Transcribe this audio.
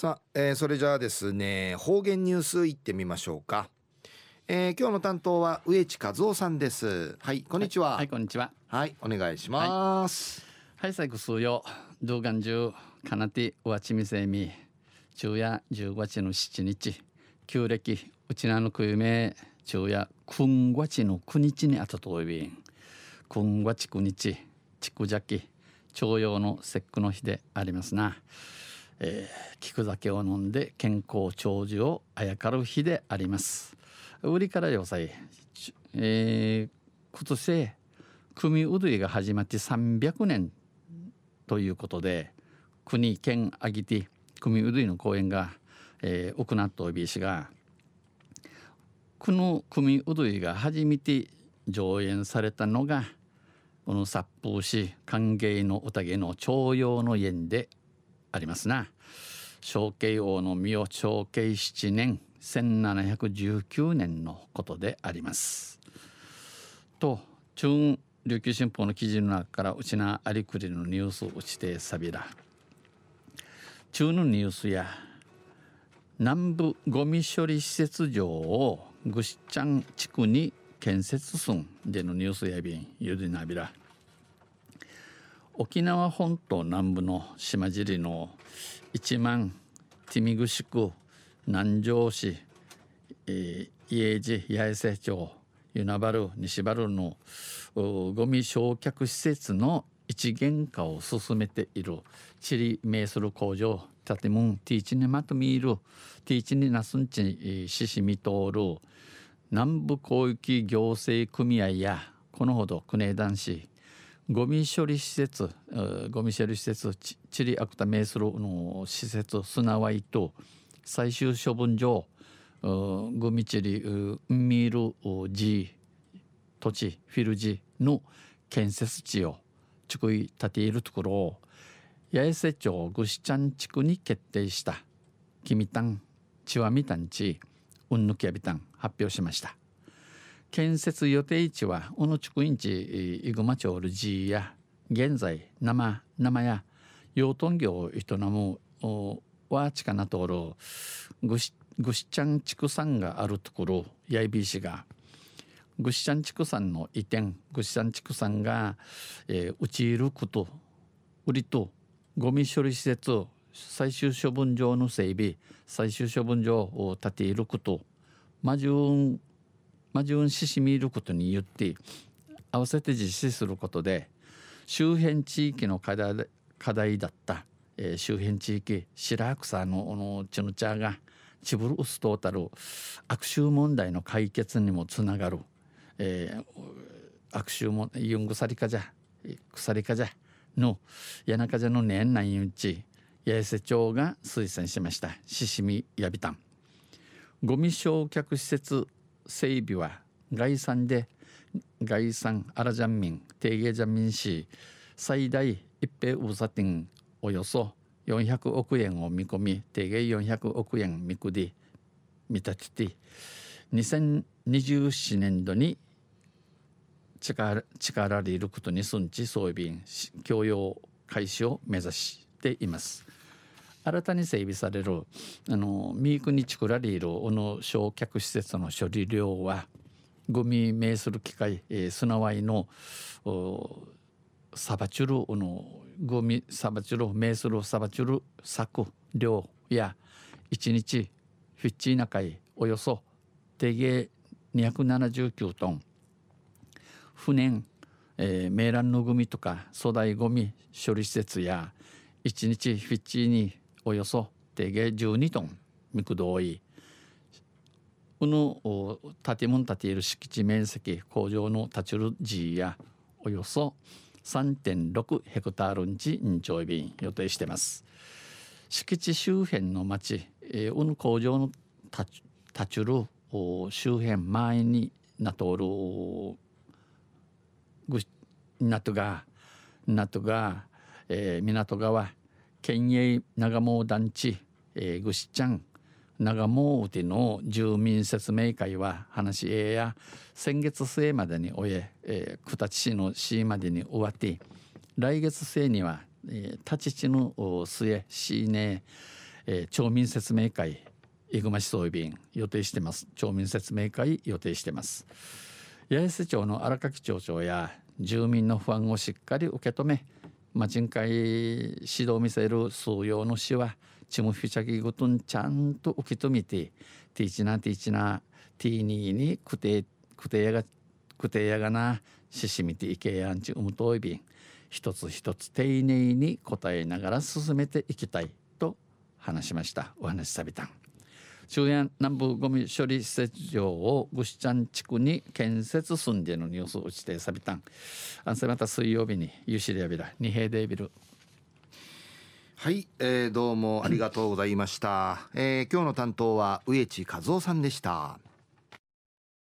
さあ、えー、それじゃあですね方言ニュースいってみましょうか、えー、今日の担当は植地和夫さんです。はいこんにちは、はい、はい、こんにちは。はいお願いします。はい、最後数曜動画中かなておわちみせみ。昼夜15日の7日。旧暦うちなのくゆめ昼夜9月の9日にあたといびん。9月9日ちくじゃき徴用の節句の日でありますな。えー、菊酒を飲んで健康長寿をあやかる日であります。売りから要塞、えー、今年組うどいが始まって300年ということで国県あぎて組うどいの公演が、えー、行ったおびしがこの組うどいが初めて上演されたのがこの殺風市歓迎の宴の徴用の縁でありますな。小慶王の御代長慶7年1719年のことであります。と中琉球新報の記事の中からうちなありくりのニュースをちてさびら。中のニュースや南部ゴミ処理施設場をぐしちゃん地区に建設すんでのニュースやびんゆでなびら。沖縄本島南部の島尻の一万ティミグシク南城市、えー、家路八重瀬町与那原西原のゴミ焼却施設の一元化を進めている地理名する工場建物ティーチにまとめるティーチになすんちししみ通る南部広域行政組合やこのほど国枝男子ゴミ処理施設ゴミ処理施設チリアクタメースルの施設すなわいと最終処分場ゴミチリミールジ土地フィルジの建設地を作り立ているところを八重瀬町ぐしちゃん地区に決定したキミタンチワミタンチウンヌキヤビタン発表しました。建設予定地は小野地区インチイグマ町ルジーや現在生生や養豚業を営むワーチカナトールぐしぐしちゃん畜産があるところ八重 B 市がぐしちゃん畜産の移転ぐしちゃん畜産が、えー、うちいること売りとゴミ処理施設最終処分場の整備最終処分場を建ていることマジュンまあ、巡視しみることによって合わせて実施することで周辺地域の課題課題だった、えー、周辺地域白草ののチヌチャがチブルウストータル悪臭問題の解決にもつながる、えー、悪臭もユングサリカじゃ鎖かじゃの谷中じゃの年内うち八重瀬町が推薦しました。獅子見やびたん。ゴミ焼却施設整備は概算で概算アラジャンミン定芸ジャンミン市最大一平ウサティンおよそ400億円を見込み定芸400億円見くり見立てて2027年度に力力入ることにすんち装備供用開始を目指しています。新たに整備されるあのミークに作られるこの焼却施設の処理量はゴミ名する機械、えー、砂ワイのサバチュルのゴミサバチュル名するサバチュル作量や1日フィッチーナ海およそ定芸279トン。不燃、えー、メーランのゴミとか粗大ゴミ処理施設や1日フィッチーにおよそ定芸12トン肉同意この建物建ている敷地面積工場の立ちる地やおよそ3.6ヘクタールんちんちょい便予定してます。敷地周辺の町、えー、この工場の立ちる周辺前になとおるぐなとがなとが、えー、港川県営長毛団地、えー、ぐしちゃん長毛うての住民説明会は話しえや先月末までに終ええー、九立市の市までに終わって来月末には、えー、立ち地の末市ね、えー、町民説明会生駒市総便予定してます。町民説明会予定してます。八重瀬町の荒垣町長や住民の不安をしっかり受け止め町人会指導を見せる数用の市はチムフィチャギグトンちゃんと受け止めてティーチナティーチナティーニーにくてくてやがくてやがなししみていけやんちうむといびん一つ一つ丁寧に答えながら進めていきたいと話しました。お話しさびたん。中央南部ゴミ処理施設場をぐしちゃん地区に建設すんでのニュースを打ちてさびたんあんせまた水曜日にユシリアビラ二平デビル。はい、えー、どうもありがとうございました、えー、今日の担当は植地和夫さんでした。